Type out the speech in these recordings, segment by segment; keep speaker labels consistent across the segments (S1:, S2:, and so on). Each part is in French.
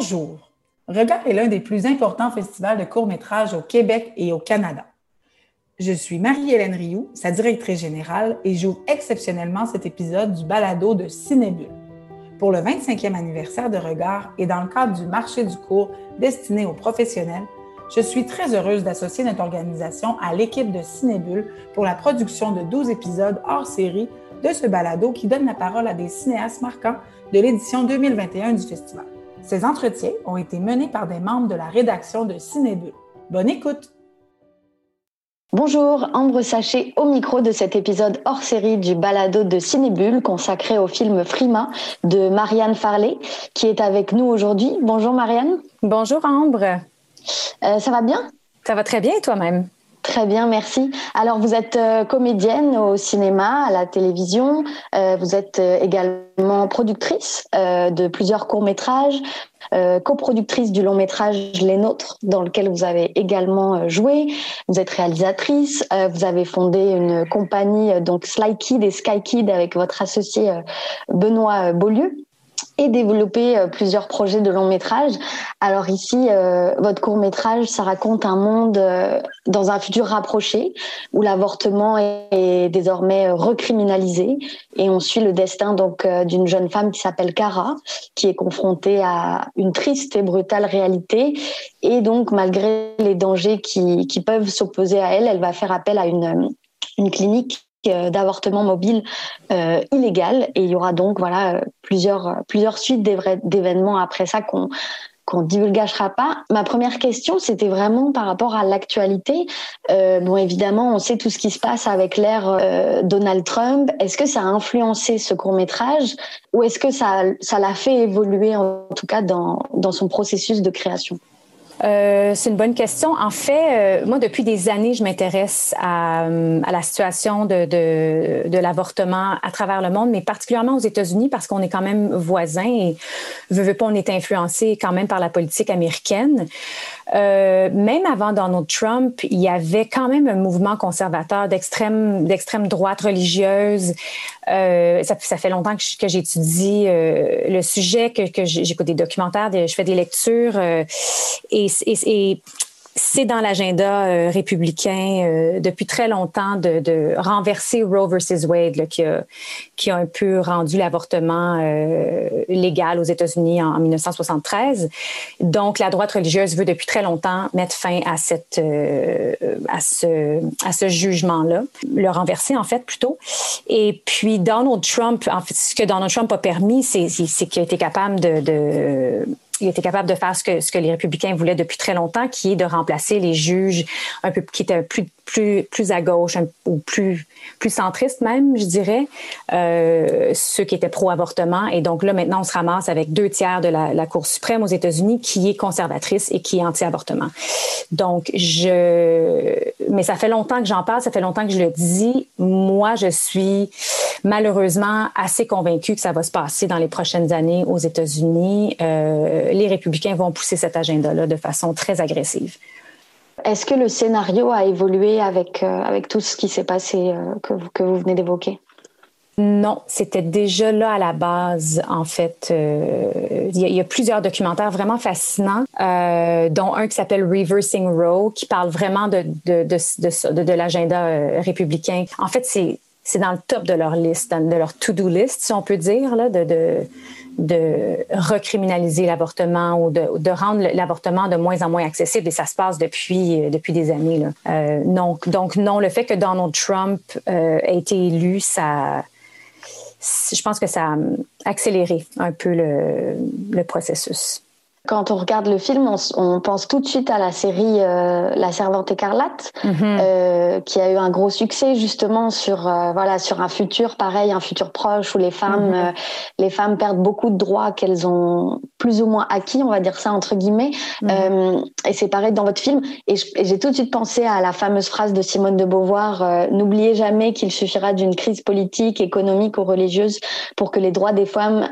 S1: Bonjour. Regard est l'un des plus importants festivals de courts-métrages au Québec et au Canada. Je suis Marie-Hélène Rioux, sa directrice générale, et j'ouvre exceptionnellement cet épisode du balado de Cinébule. Pour le 25e anniversaire de Regard et dans le cadre du marché du cours destiné aux professionnels, je suis très heureuse d'associer notre organisation à l'équipe de Cinébule pour la production de 12 épisodes hors série de ce balado qui donne la parole à des cinéastes marquants de l'édition 2021 du festival. Ces entretiens ont été menés par des membres de la rédaction de Cinébule. Bonne écoute!
S2: Bonjour, Ambre Sachet au micro de cet épisode hors série du balado de Cinébule consacré au film Frima de Marianne Farley qui est avec nous aujourd'hui. Bonjour Marianne.
S3: Bonjour Ambre.
S2: Euh, ça va bien?
S3: Ça va très bien et toi-même?
S2: Très bien, merci. Alors, vous êtes euh, comédienne au cinéma, à la télévision. Euh, vous êtes également productrice de plusieurs courts-métrages, coproductrice du long-métrage Les Nôtres, dans lequel vous avez également joué. Vous êtes réalisatrice. vous avez fondé une compagnie, donc Sly Kid et Sky Kid, avec votre associé Benoît Beaulieu et développer euh, plusieurs projets de long métrage. Alors ici, euh, votre court métrage, ça raconte un monde euh, dans un futur rapproché où l'avortement est, désormais recriminalisé et on suit le destin donc d'une jeune femme qui s'appelle Cara, qui est confrontée à une triste et brutale réalité et donc malgré les dangers qui, qui peuvent s'opposer à elle, elle va faire appel à une une clinique euh, d'avortement mobile euh, illégal et il y aura donc voilà euh, plusieurs plusieurs suites d'événements après ça qu'on qu'on divulgagera pas. Ma première question, c'était vraiment par rapport à l'actualité. Euh, bon, évidemment, on sait tout ce qui se passe avec l'ère Donald Trump. Est-ce que ça a influencé ce court métrage ou est-ce que ça ça l'a fait évoluer en tout cas dans dans son processus de création?
S3: Euh, c'est une bonne question. En fait, euh, moi, depuis des années, je m'intéresse à, euh, la situation de, l'avortement à travers le monde, mais particulièrement aux États-Unis parce qu'on est quand même voisins et veut, veut pas, on est influencé quand même par la politique américaine. Même avant Donald Trump, il y avait quand même un mouvement conservateur d'extrême droite religieuse. Ça, fait longtemps que, j'étudie le sujet, que, que j'écoute des documentaires, je fais des lectures et, et, c'est dans l'agenda euh, républicain euh, depuis très longtemps de, renverser Roe versus Wade qui, a, un peu rendu l'avortement euh, légal aux États-Unis en, 1973. Donc la droite religieuse veut depuis très longtemps mettre fin à ce jugement-là, le renverser en fait plutôt. Et puis Donald Trump, ce que Donald Trump a permis, c'est qu'il a été capable de il était capable de faire ce que, les républicains voulaient depuis très longtemps, qui est de remplacer les juges un peu qui étaient plus plus, à gauche ou plus, centriste même, je dirais, euh, ceux qui étaient pro-avortement. Et donc là, maintenant, on se ramasse avec deux tiers de la, la Cour suprême aux États-Unis qui est conservatrice et qui est anti-avortement. Donc, je... Mais ça fait longtemps que j'en parle, ça fait longtemps que je le dis. Moi, je suis malheureusement assez convaincue que ça va se passer dans les prochaines années aux États-Unis. Euh, les républicains vont pousser cet agenda-là de façon très agressive.
S2: Est-ce que le scénario a évolué avec, euh, avec tout ce qui s'est passé euh, que, vous, que vous venez d'évoquer?
S3: Non, c'était déjà là à la base, en fait. Euh, il, y a, plusieurs documentaires vraiment fascinants, dont un qui s'appelle Reversing Row, qui parle vraiment de, de, de, de, l'agenda républicain. En fait, c'est, c'est dans le top de leur liste, de leur to-do list, si on peut dire, de, recriminaliser l'avortement ou de, rendre l'avortement de moins en moins accessible et ça se passe depuis, euh, depuis des années. Là. Euh, donc, non, le fait que Donald Trump euh, ait été élu, ça, je pense que ça a accéléré un peu le processus.
S2: Quand on regarde le film, on, on, pense tout de suite à la série euh, La Servante écarlate, mm-hmm. euh, qui a eu un gros succès justement sur euh, voilà sur un futur pareil, un futur proche où les femmes mm-hmm. les femmes perdent beaucoup de droits qu'elles ont plus ou moins acquis, on va dire ça entre guillemets. Mm-hmm. et c'est pareil dans votre film. Et j'ai tout de suite pensé à la fameuse phrase de Simone de Beauvoir N'oubliez jamais qu'il suffira d'une crise politique, économique ou religieuse pour que les droits des femmes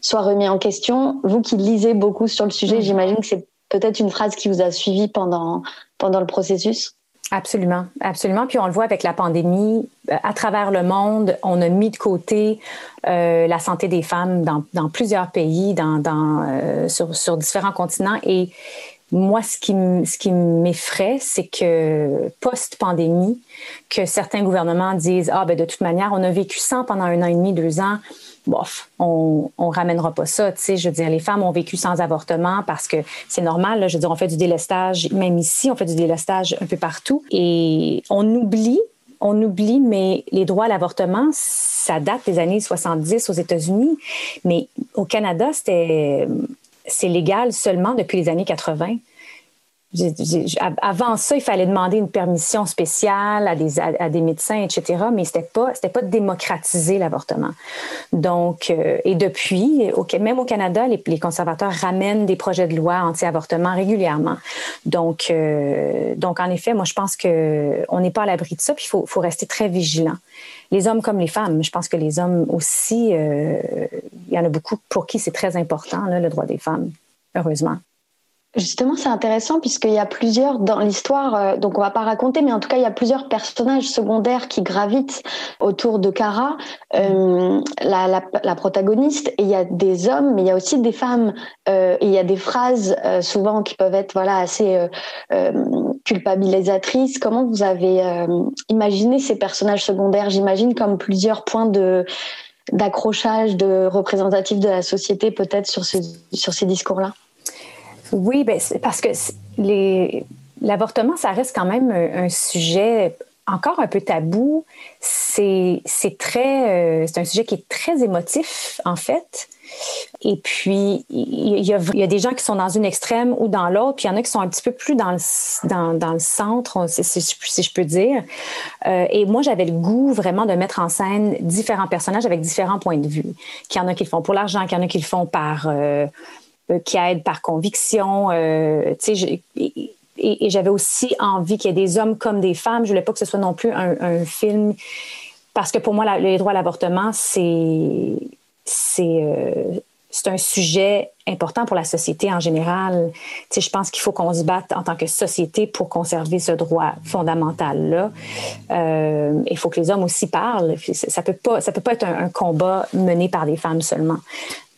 S2: soient remis en question. Vous qui lisez beaucoup sur le sujet. J'imagine que c'est peut-être une phrase qui vous a suivi pendant, pendant le processus.
S3: Absolument, absolument. Puis on le voit avec la pandémie, euh, à travers le monde, on a mis de côté euh, la santé des femmes dans, dans plusieurs pays, dans, dans euh, sur, sur, différents continents. Et moi, ce qui, m'effraie, c'est que post-pandémie, que certains gouvernements disent ah ben de toute manière, on a vécu sans pendant un an et demi, deux ans bof, on, on ramènera pas ça. Tu sais, je veux dire, les femmes ont vécu sans avortement parce que c'est normal. je veux dire, on fait du délestage, même ici, on fait du délestage un peu partout. Et on oublie, on oublie, mais les droits à l'avortement, ça date des années 70 aux États-Unis. Mais au Canada, c'était, c'est légal seulement depuis les années 80 avant ça, il fallait demander une permission spéciale à des, à, des médecins, etc. Mais c'était pas, c'était pas démocratiser l'avortement. Donc, euh, et depuis, même au Canada, les, conservateurs ramènent des projets de loi anti-avortement régulièrement. Donc, euh, donc en effet, moi, je pense que on n'est pas à l'abri de ça. Puis il faut, faut, rester très vigilant. Les hommes comme les femmes. Je pense que les hommes aussi, euh, il y en a beaucoup pour qui c'est très important le droit des femmes. Heureusement.
S2: Justement, c'est intéressant puisqu'il y a plusieurs dans l'histoire, euh, donc on va pas raconter, mais en tout cas, il y a plusieurs personnages secondaires qui gravitent autour de Cara, euh, la, protagoniste, et il y a des hommes, mais il y a aussi des femmes, et il y a des phrases souvent qui peuvent être voilà assez euh, culpabilisatrices. Comment vous avez imaginé ces personnages secondaires? J'imagine comme plusieurs points de d'accrochage, de représentatifs de la société peut-être sur, sur ces discours-là.
S3: Oui, ben, parce que l'avortement, ça reste quand même un, sujet encore un peu tabou. C'est très, euh, c'est un sujet qui est très émotif en fait. Et puis, il y, a, y, a, des gens qui sont dans une extrême ou dans l'autre, puis il y en a qui sont un petit peu plus dans le, dans, dans le centre, si, si, je peux dire. Euh, et moi, j'avais le goût vraiment de mettre en scène différents personnages avec différents points de vue. Qu'il y en a qui le font pour l'argent, qu'il y en a qui le font par, euh, qui aident par conviction. Euh, et, et j'avais aussi envie qu'il y ait des hommes comme des femmes. Je voulais pas que ce soit non plus un, un film parce que pour moi, la, les droits à l'avortement, c'est c'est euh, c'est un sujet important pour la société en général. Je pense qu'il faut qu'on se batte en tant que société pour conserver ce droit fondamental-là. Euh, il faut que les hommes aussi parlent. Ça ça peut pas être un, combat mené par des femmes seulement.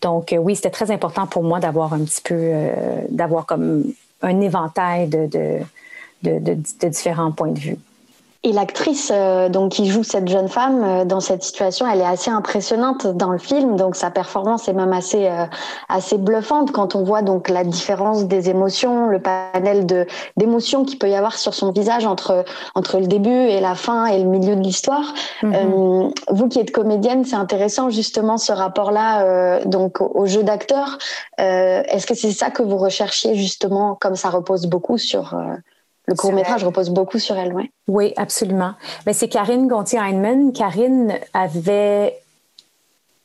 S3: Donc, euh, oui, c'était très important pour moi d'avoir un petit peu, d'avoir comme un éventail de, différents points de vue.
S2: Et l'actrice euh, donc qui joue cette jeune femme euh, dans cette situation, elle est assez impressionnante dans le film. Donc sa performance est même assez euh, assez bluffante quand on voit donc la différence des émotions, le panel de d'émotions qu'il peut y avoir sur son visage entre entre le début et la fin et le milieu de l'histoire. Mm-hmm. vous qui êtes comédienne, c'est intéressant justement ce rapport-là donc au, jeu d'acteur. Est-ce que c'est ça que vous recherchiez justement comme ça repose beaucoup sur le court métrage repose beaucoup sur elle, oui.
S3: Oui, absolument. Mais c'est Karine Gontier-Heinemann. Karine avait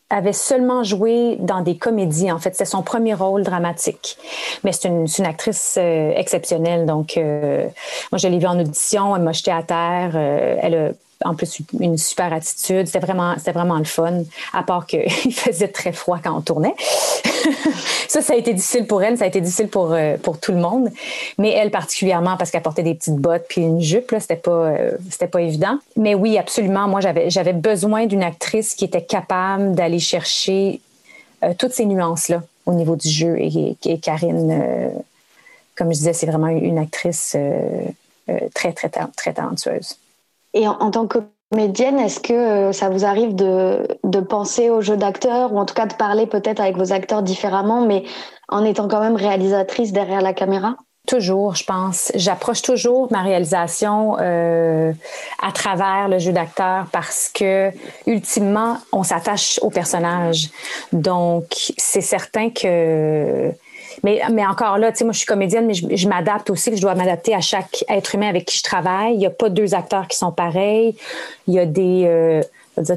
S3: avait seulement joué dans des comédies. En fait, c'est son premier rôle dramatique. Mais c'est une, une, actrice euh, exceptionnelle. Donc, euh, moi, je l'ai vue en audition. Elle m'a jeté à terre. Euh, elle a en plus une super attitude. C'était vraiment, c'était vraiment le fun, à part qu'il faisait très froid quand on tournait. ça, ça a été difficile pour elle, ça a été difficile pour, euh, pour tout le monde. Mais elle particulièrement parce qu'elle portait des petites bottes puis une jupe, là, c'était pas, euh, c'était pas évident. Mais oui, absolument. Moi, j'avais, j'avais besoin d'une actrice qui était capable d'aller chercher euh, toutes ces nuances-là au niveau du jeu. Et, et Karine, comme je disais, c'est vraiment une actrice très, très, très talentueuse.
S2: Et en, tant que comédienne, est-ce que euh, ça vous arrive de, de penser au jeu d'acteur ou en tout cas de parler peut-être avec vos acteurs différemment, mais en étant quand même réalisatrice derrière la caméra?
S3: Toujours, je pense. J'approche toujours ma réalisation euh, à travers le jeu d'acteur parce que, ultimement, on s'attache au personnage. Donc, c'est certain que mais, mais encore là, tu sais, moi, je suis comédienne, mais je, m'adapte aussi. Je dois m'adapter à chaque être humain avec qui je travaille. Il n'y a pas deux acteurs qui sont pareils. Il y a des euh,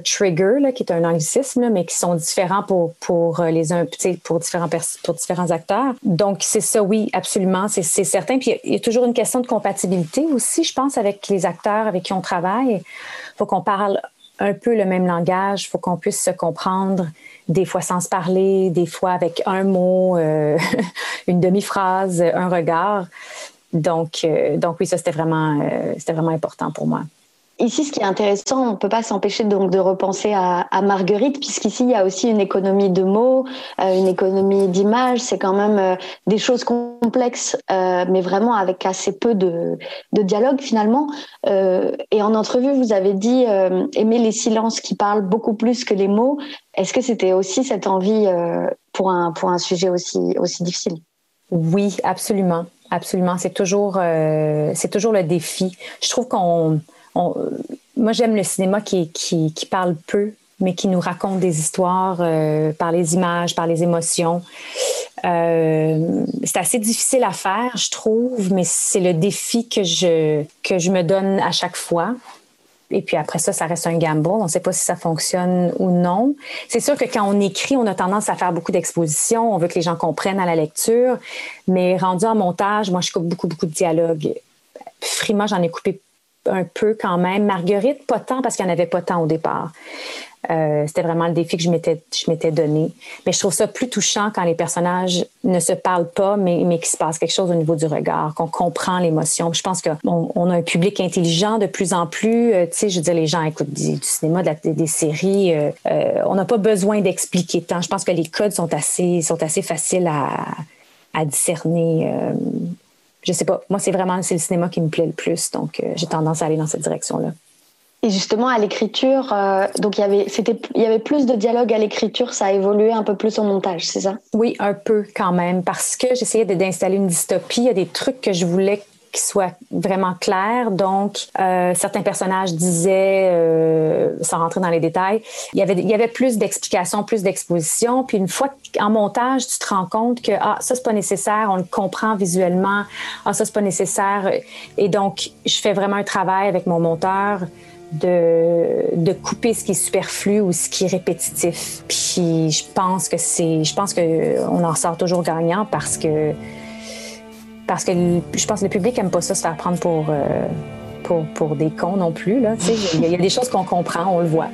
S3: triggers, là, qui est un anglicisme, mais qui sont différents pour, pour euh, les uns, pour différents, pour différents acteurs. Donc, c'est ça, oui, absolument, c'est certain. Puis, il y, a toujours une question de compatibilité aussi, je pense, avec les acteurs avec qui on travaille. Il faut qu'on parle un peu le même langage, il faut qu'on puisse se comprendre des fois sans se parler, des fois avec un mot, euh, une demi-phrase, un regard. Donc, donc oui, ça, c'était vraiment, c'était vraiment important pour moi.
S2: Ici, ce qui est intéressant, on ne peut pas s'empêcher donc de repenser à, Marguerite, puisqu'ici, il y a aussi une économie de mots, euh, une économie d'images. C'est quand même euh, des choses complexes, euh, mais vraiment avec assez peu de, dialogue finalement. et en entrevue, vous avez dit aimer les silences qui parlent beaucoup plus que les mots. Est-ce que c'était aussi cette envie pour, un, pour un sujet aussi, aussi difficile?
S3: Oui, absolument. Absolument. C'est toujours, c'est toujours le défi. Je trouve qu'on moi, j'aime le cinéma qui, qui, parle peu, mais qui nous raconte des histoires euh, par les images, par les émotions. Euh, c'est assez difficile à faire, je trouve, mais c'est le défi que je, que je me donne à chaque fois. Et puis après ça, ça reste un gamble. On ne sait pas si ça fonctionne ou non. C'est sûr que quand on écrit, on a tendance à faire beaucoup d'expositions. On veut que les gens comprennent à la lecture. Mais rendu en montage, moi, je coupe beaucoup, beaucoup de dialogues. Frima, j'en ai coupé un peu quand même. Marguerite, pas tant parce qu'il n'y en avait pas tant au départ. Euh, c'était vraiment le défi que je m'étais, donné. Mais je trouve ça plus touchant quand les personnages ne se parlent pas, mais, mais qu'il se passe quelque chose au niveau du regard, qu'on comprend l'émotion. Je pense qu'on on a un public intelligent de plus en plus. Euh, tu sais, je veux dire, les gens écoutent du, cinéma, des, séries. Euh, on n'a pas besoin d'expliquer tant. Je pense que les codes sont assez, sont assez faciles à, à discerner je sais pas. Moi, c'est vraiment c'est le cinéma qui me plaît le plus, donc euh, j'ai tendance à aller dans cette direction-là.
S2: Et justement, à l'écriture, euh, donc il y avait, c'était, il y avait plus de dialogue à l'écriture, ça a évolué un peu plus au montage, c'est ça?
S3: Oui, un peu quand même, parce que j'essayais d'installer une dystopie. Il y a des trucs que je voulais qui soit vraiment clair. Donc, euh, certains personnages disaient, euh, sans rentrer dans les détails, il y avait, il y avait plus d'explications, plus d'expositions. Puis une fois en montage, tu te rends compte que ah ça c'est pas nécessaire, on le comprend visuellement. Ah ça c'est pas nécessaire. Et donc, je fais vraiment un travail avec mon monteur de, de couper ce qui est superflu ou ce qui est répétitif. Puis je pense que c'est, je pense que on en sort toujours gagnant parce que parce que je pense que le public aime pas ça se faire prendre pour, euh, pour, pour, des cons non plus. Il y, a des choses qu'on comprend, on le voit.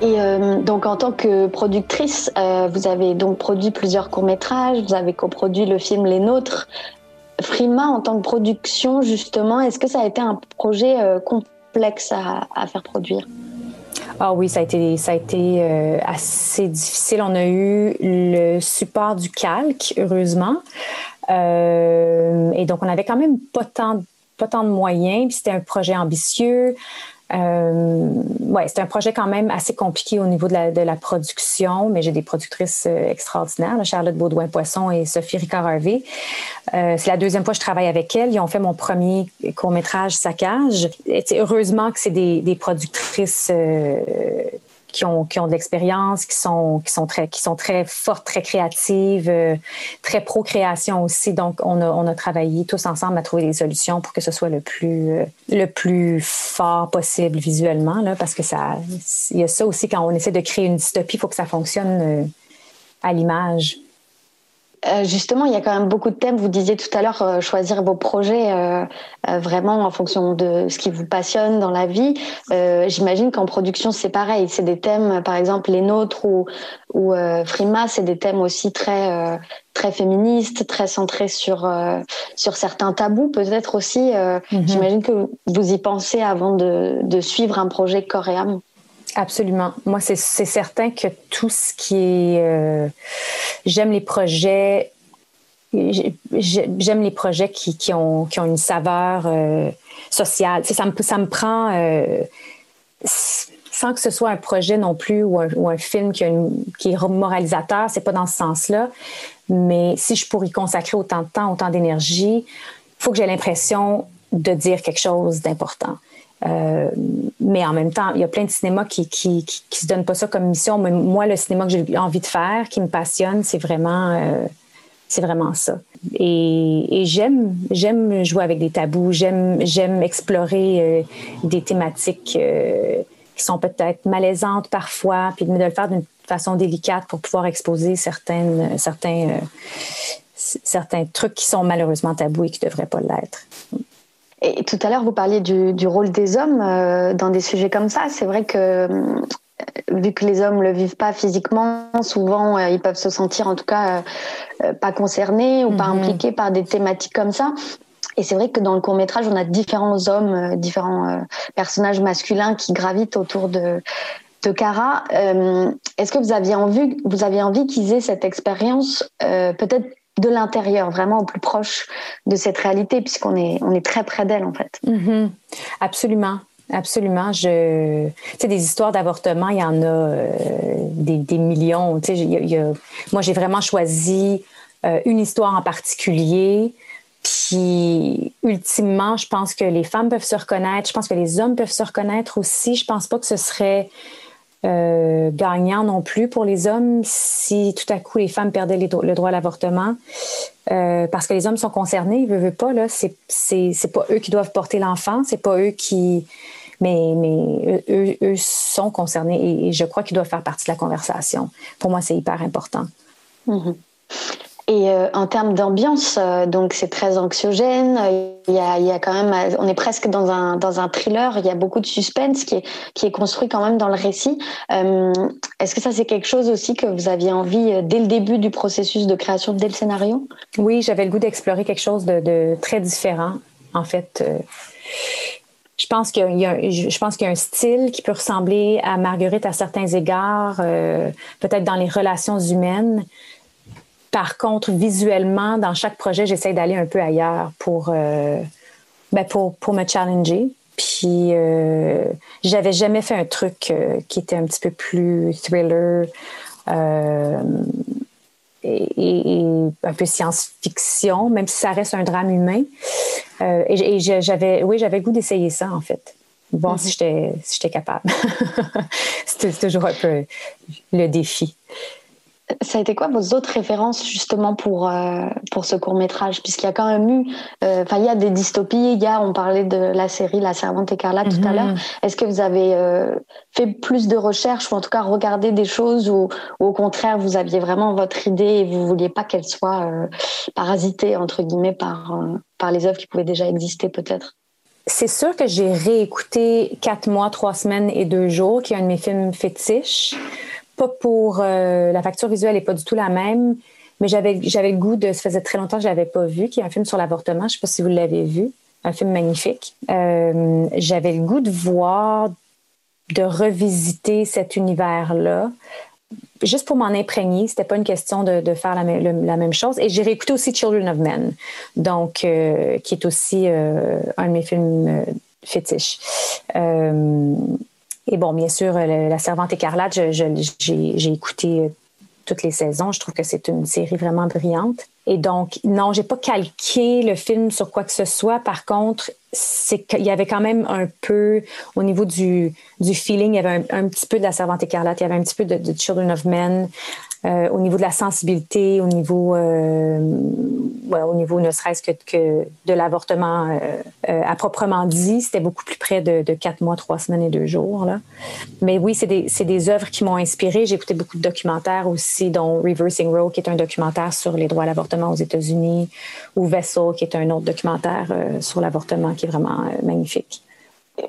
S3: Et euh, donc, en tant que productrice, euh, vous avez donc produit plusieurs courts-métrages, vous avez coproduit le film Les Nôtres. Frima, en tant que production, justement, est-ce que ça a été un projet euh, complexe à, faire produire? Ah oui, ça a été, ça a été assez difficile. On a eu le support du calque, heureusement. et donc, on avait quand même pas tant, pas tant de moyens. C'était un projet ambitieux. Euh, ouais, c'est un projet quand même assez compliqué au niveau de la, de la production, mais j'ai des productrices euh, extraordinaires, Charlotte Baudouin-Poisson et Sophie Ricard-Harvey. Euh, c'est la deuxième fois que je travaille avec elles. Ils ont fait mon premier court-métrage Saccage. Et heureusement que c'est des, des productrices euh, qui ont, qui ont de l'expérience, qui sont, qui, sont très, qui sont très fortes, très créatives, euh, très pro-création aussi. Donc, on a, on a travaillé tous ensemble à trouver des solutions pour que ce soit le plus, euh, le plus fort possible visuellement, parce que ça, il y a ça aussi quand on essaie de créer une dystopie, il faut que ça fonctionne euh, à l'image.
S2: Euh, justement, il y a quand même beaucoup de thèmes. Vous disiez tout à l'heure euh, choisir vos projets euh, vraiment en fonction de ce qui vous passionne dans la vie. J'imagine qu'en production, c'est pareil. C'est des thèmes, par exemple, les nôtres ou, ou Frima, c'est des thèmes aussi très très féministes, très centrés sur sur certains tabous, peut-être aussi. Mhm. J'imagine que vous y pensez avant de, de suivre un projet coréen.
S3: Absolument. Moi, c'est certain que tout ce qui est... Euh, j'aime les projets... J'aime les projets qui, qui, ont, qui ont une saveur euh, sociale. Ça me, ça me prend... Euh, sans que ce soit un projet non plus ou un, film qui, qui, est moralisateur, c'est pas dans ce sens-là. Mais si je pourrais y consacrer autant de temps, autant d'énergie, il faut que j'ai l'impression de dire quelque chose d'important. Euh, mais en même temps, il y a plein de cinémas qui qui, qui, se donnent pas ça comme mission. Mais moi, le cinéma que j'ai envie de faire, qui me passionne, c'est vraiment, euh, vraiment ça. Et, j'aime, jouer avec des tabous. J'aime, explorer euh, des thématiques qui sont peut-être malaisantes parfois, puis de le faire d'une façon délicate pour pouvoir exposer certaines, certains, certains trucs qui sont malheureusement tabous et qui devraient pas l'être.
S2: Et tout à l'heure, vous parliez du, du, rôle des hommes euh, dans des sujets comme ça. C'est vrai que euh, vu que les hommes le vivent pas physiquement, souvent euh, ils peuvent se sentir en tout cas pas concernés ou pas mhm. impliqués par des thématiques comme ça. Et c'est vrai que dans le court métrage, on a différents hommes, différents personnages masculins qui gravitent autour de de Cara. Est-ce que vous aviez envie, vous aviez envie qu'ils aient cette expérience, peut-être de l'intérieur, vraiment au plus proche de cette réalité, puisqu'on est, on est très près d'elle, en fait.
S3: Mm-hmm. Absolument. Absolument. Je, tu sais, des histoires d'avortement, il y en a euh, des, millions. Tu sais, moi, j'ai vraiment choisi euh, une histoire en particulier. Puis, ultimement, je pense que les femmes peuvent se reconnaître. Je pense que les hommes peuvent se reconnaître aussi. Je pense pas que ce serait euh, gagnant non plus pour les hommes si tout à coup les femmes perdaient le droit à l'avortement. Euh, parce que les hommes sont concernés, ils ne veulent pas, là. C'est, pas eux qui doivent porter l'enfant, c'est pas eux qui. Mais, mais eux, eux sont concernés et, je crois qu'ils doivent faire partie de la conversation. Pour moi, c'est hyper important.
S2: Mm-hmm. Et euh, en termes d'ambiance, euh, donc c'est très anxiogène. Il y, a, il y a quand même, on est presque dans un dans un thriller. Il y a beaucoup de suspense qui est qui est construit quand même dans le récit. Euh, Est-ce que ça c'est quelque chose aussi que vous aviez envie euh, dès le début du processus de création, dès le scénario?
S3: Oui, j'avais le goût d'explorer quelque chose de, très différent. En fait, je pense qu'il y, qu'il y a un style qui peut ressembler à Marguerite à certains égards, peut-être dans les relations humaines. Par contre, visuellement, dans chaque projet, j'essaie d'aller un peu ailleurs pour, euh, ben pour, pour, me challenger. Puis, euh, j'avais jamais fait un truc euh, qui était un petit peu plus thriller euh, et, un peu science-fiction, même si ça reste un drame humain. et, j'avais, oui, j'avais goût d'essayer ça, en fait. Voir mm-hmm. si j'étais si j'étais capable. c'est toujours un peu le défi
S2: ça a été quoi vos autres références justement pour euh, pour ce court métrage puisqu'il y a quand même eu euh, enfin il y a des dystopies il y a on parlait de la série La Servante écarlate tout à mhm. l'heure. Est-ce que vous avez euh, fait plus de recherches ou en tout cas regardé des choses ou, au contraire vous aviez vraiment votre idée et vous vouliez pas qu'elle soit parasitée entre guillemets par par les œuvres qui pouvaient déjà exister peut-être?
S3: C'est sûr que j'ai réécouté Quatre mois, trois semaines et deux jours, qui est un de mes films fétiches pas pour euh, la facture visuelle n'est pas du tout la même, mais j'avais le goût de ça faisait très longtemps que je l'avais pas vu, qui est un film sur l'avortement. Je sais pas si vous l'avez vu, un film magnifique. Euh, j'avais le goût de voir, de revisiter cet univers-là. Juste pour m'en imprégner, c'était pas une question de, faire la, la, même chose. Et j'ai réécouté aussi Children of Men, donc euh, qui est aussi un de mes films fétiches. Et bon, bien sûr, La Servante écarlate, j'ai écouté euh, toutes les saisons. Je trouve que c'est une série vraiment brillante. Et donc, non, j'ai pas calqué le film sur quoi que ce soit. Par contre, c'est qu'il y avait quand même un peu, au niveau du feeling, il y avait un, petit peu de La Servante écarlate, il y avait un petit peu de, Children of Men. Euh, au niveau de la sensibilité, au niveau, euh, au niveau ne serait-ce que, que, de l'avortement euh, à proprement dit, c'était beaucoup plus près de, quatre mois, trois semaines et deux jours. Là. Mais oui, c'est des, des œuvres qui m'ont inspiré. J'ai écouté beaucoup de documentaires aussi, dont Reversing Row, qui est un documentaire sur les droits à l'avortement aux États-Unis, ou Vessel, qui est un autre documentaire sur l'avortement qui est vraiment magnifique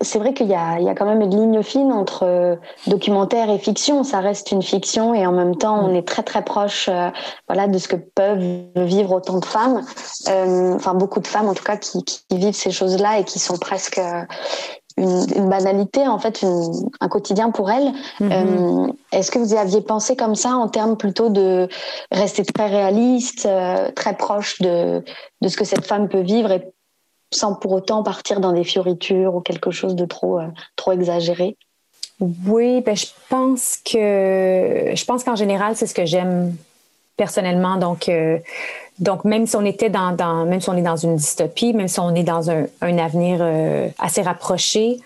S2: c'est vrai qu'il y, a, quand même une ligne fine entre euh, documentaire et fiction. Ça reste une fiction et en même temps, on est très très proche, euh, voilà, de ce que peuvent vivre autant de femmes, euh, enfin beaucoup de femmes en tout cas qui, vivent ces choses-là et qui sont presque une, banalité en fait, un quotidien pour elles. Mm-hmm. Est-ce que vous y aviez pensé comme ça en termes plutôt de rester très réaliste, très proche de, de ce que cette femme peut vivre et sans pour autant partir dans des fioritures ou quelque chose de trop, euh, trop exagéré?
S3: Oui, ben, je pense que je pense qu'en général, c'est ce que j'aime personnellement. Donc, euh, donc même si on était dans, même si on est dans une dystopie, même si on est dans un, un avenir euh, assez rapproché,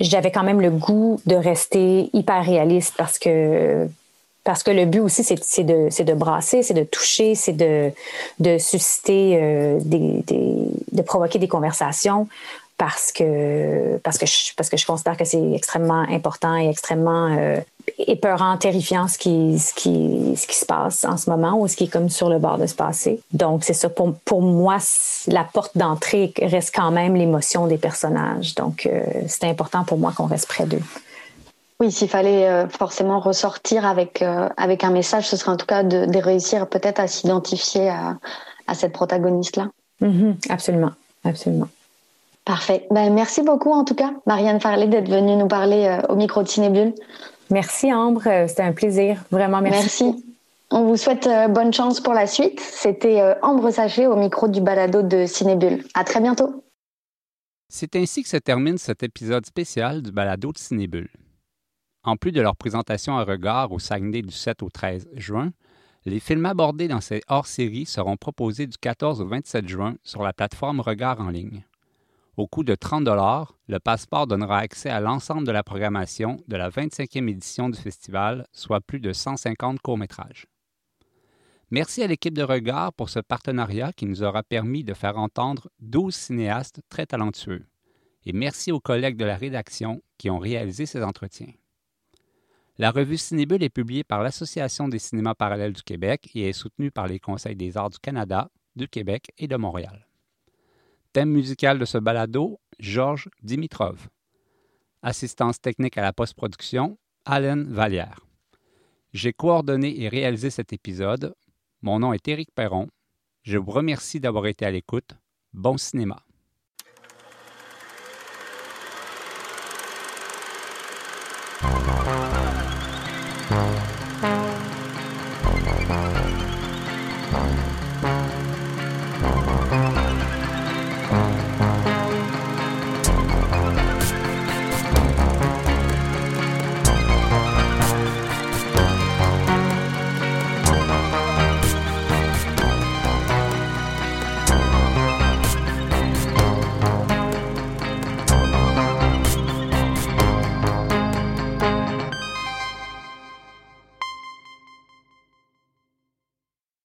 S3: j'avais quand même le goût de rester hyper réaliste parce que parce que le but aussi, c'est de, de brasser, c'est de toucher, c'est de, de susciter, euh, des, des, de provoquer des conversations parce que, parce que, je, parce que je considère que c'est extrêmement important et extrêmement euh, épeurant, terrifiant ce qui, ce, qui, ce qui se passe en ce moment ou ce qui est comme sur le bord de se passer. Donc, c'est ça. Pour, pour moi, la porte d'entrée reste quand même l'émotion des personnages. Donc, euh, c'est important pour moi qu'on reste près d'eux.
S2: Oui, s'il fallait euh, forcément ressortir avec, euh, avec un message, ce serait en tout cas de, réussir peut-être à s'identifier à, cette protagoniste-là.
S3: Mm-hmm. absolument, absolument.
S2: Parfait. Ben, merci beaucoup en tout cas, Marianne Farley, d'être venue nous parler euh, au micro de Cinébule.
S3: Merci Ambre, c'était un plaisir. Vraiment, merci.
S2: Merci. On vous souhaite bonne chance pour la suite. C'était Ambre Sachet au micro du balado de Cinébule. À très bientôt.
S4: C'est ainsi que se termine cet épisode spécial du balado de Cinébule. En plus de leur présentation à regard au Saguenay du 7 au 13 juin, les films abordés dans ces hors-séries seront proposés du 14 au 27 juin sur la plateforme Regard en ligne. Au coût de 30 le passeport donnera accès à l'ensemble de la programmation de la 25e édition du festival, soit plus de 150 courts-métrages. Merci à l'équipe de Regard pour ce partenariat qui nous aura permis de faire entendre 12 cinéastes très talentueux. Et merci aux collègues de la rédaction qui ont réalisé ces entretiens. La revue Cinébule est publiée par l'Association des cinémas parallèles du Québec et est soutenue par les Conseils des arts du Canada, du Québec et de Montréal. Thème musical de ce balado, Georges Dimitrov. Assistance technique à la post-production, Alain Vallière. J'ai coordonné et réalisé cet épisode. Mon nom est Éric Perron. Je vous remercie d'avoir été à l'écoute. Bon cinéma.